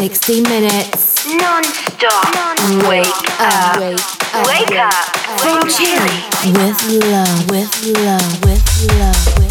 60 minutes. Non-stop. Wake up. Wake up. Wake up. From Chile. With love, with love, with love, with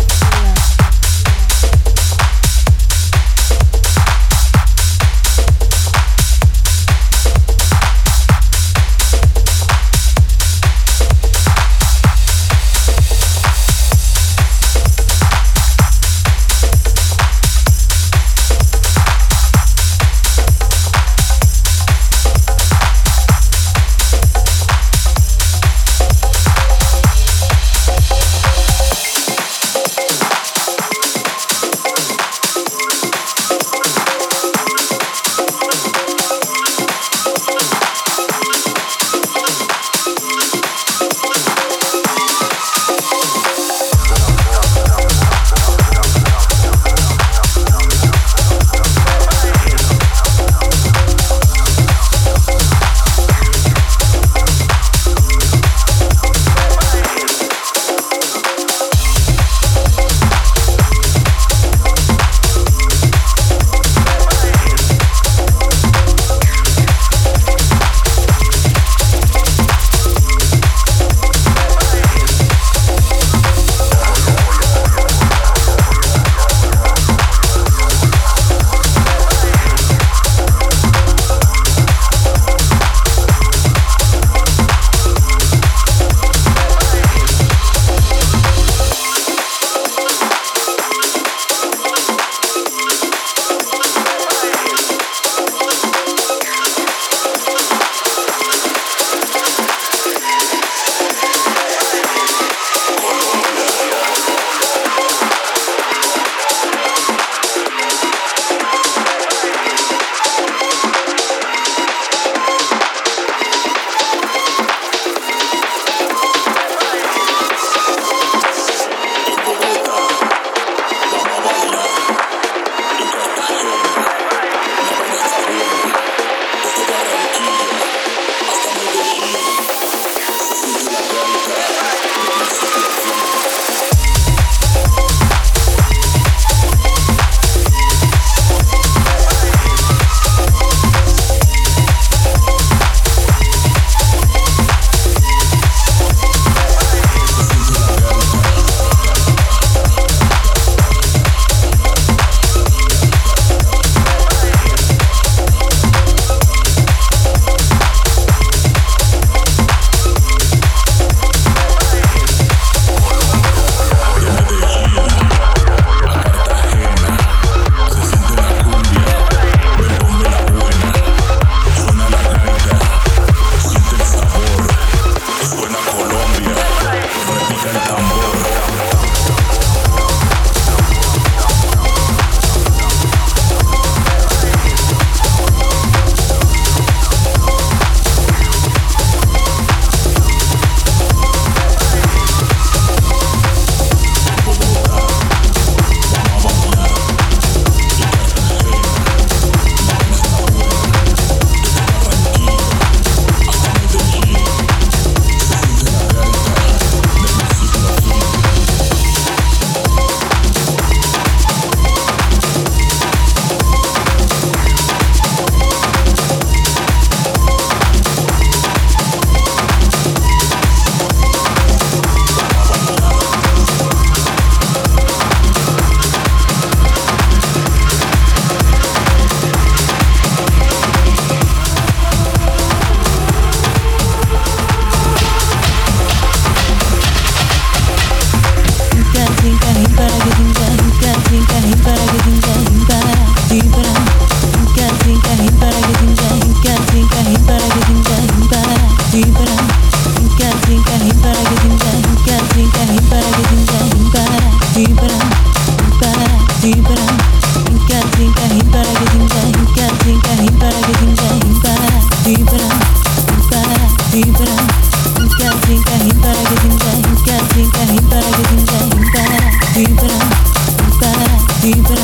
You.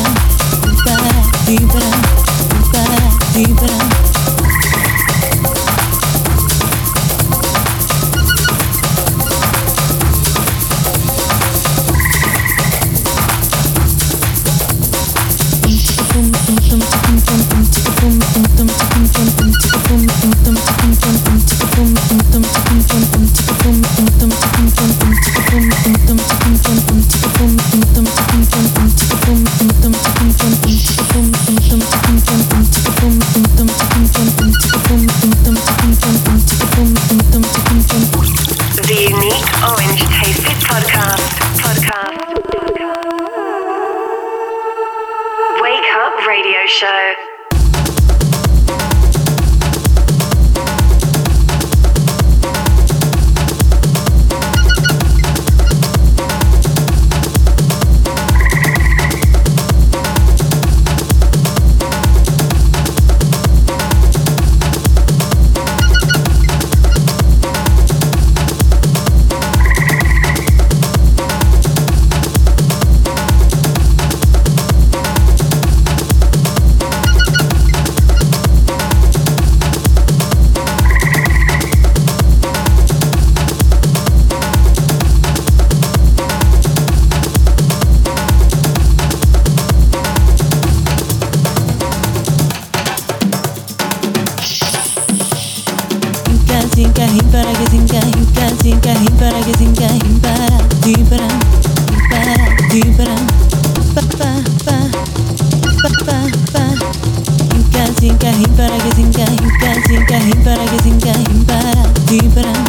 imparare che ti inca impara di imparare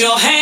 your hands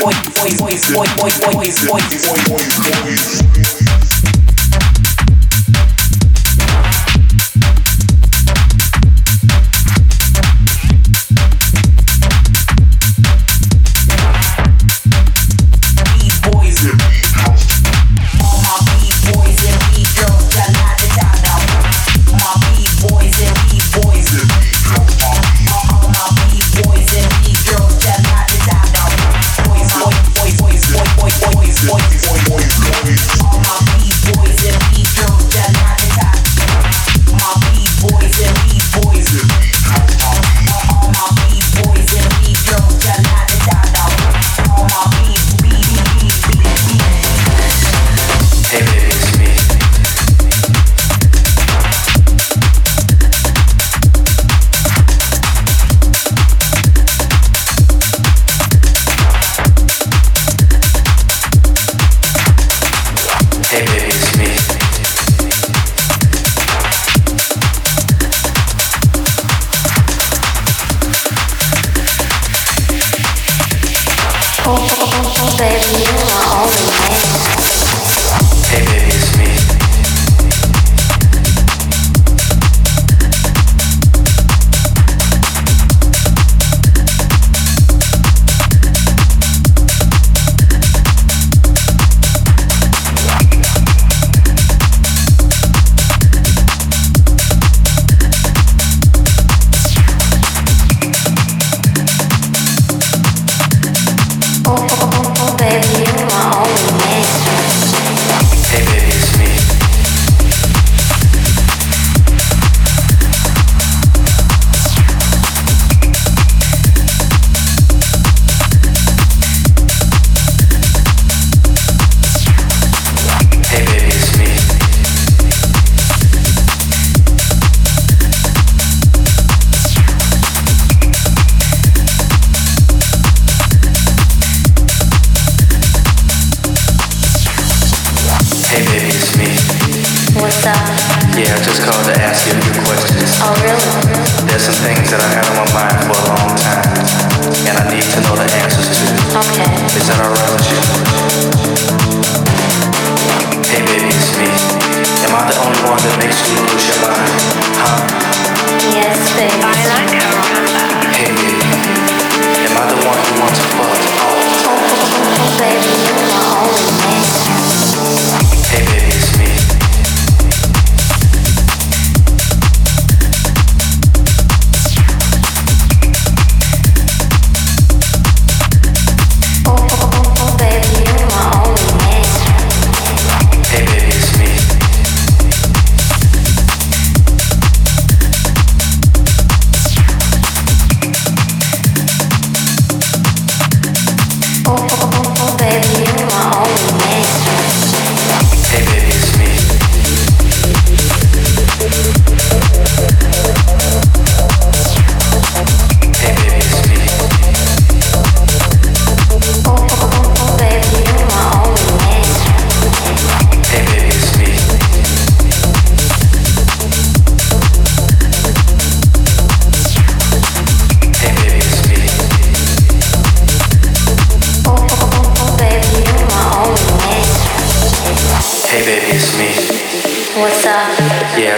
boys, boys, boys, boys, boys, boys, boys, boys, boys.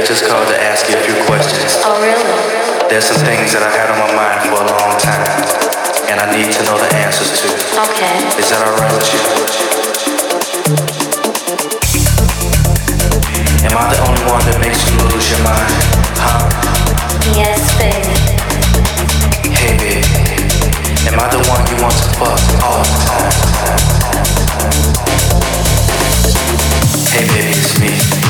I just called to ask you a few questions. Oh, really? There's some things that I had on my mind for a long time, and I need to know the answers to. Okay. Is that alright with you? Am I the only one that makes you lose your mind? Huh? Yes, baby. Hey, baby. Am I the one you want to fuck all the time? Hey, baby, it's me.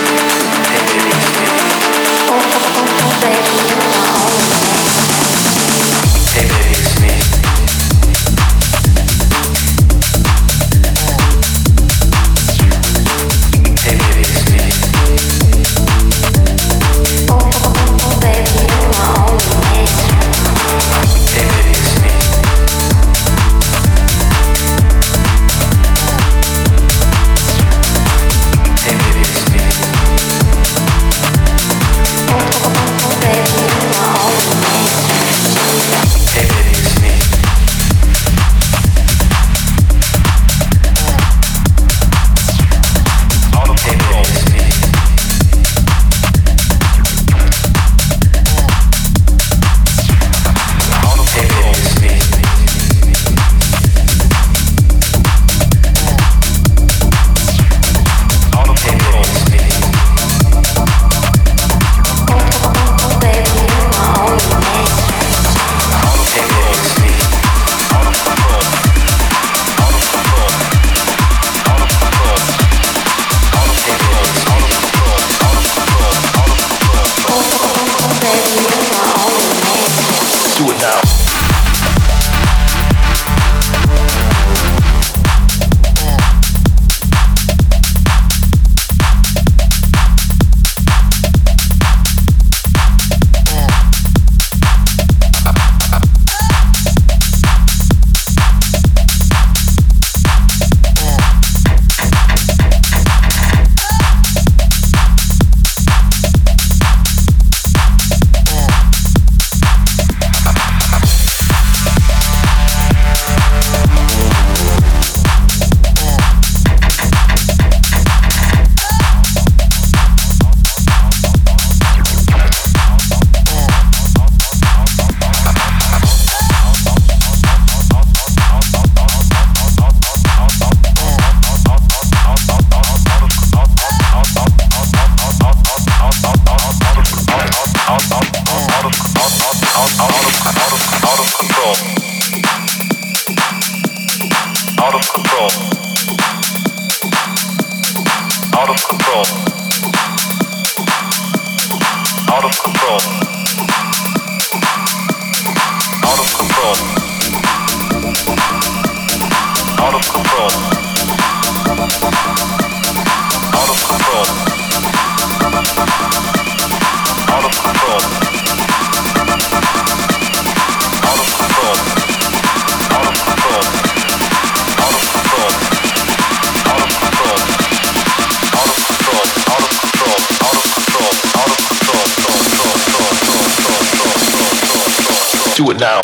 Do it now.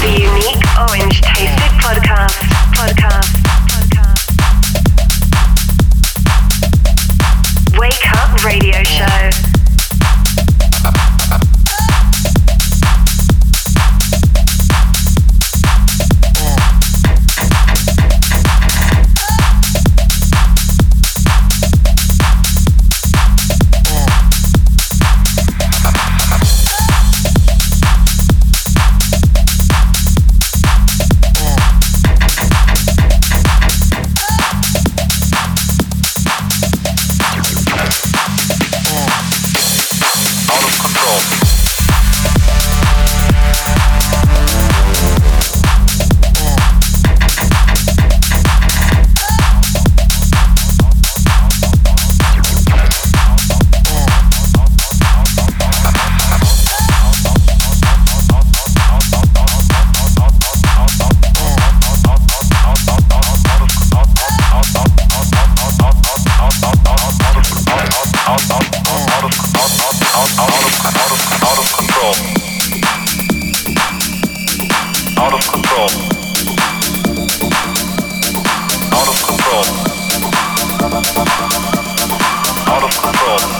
The unique Europe.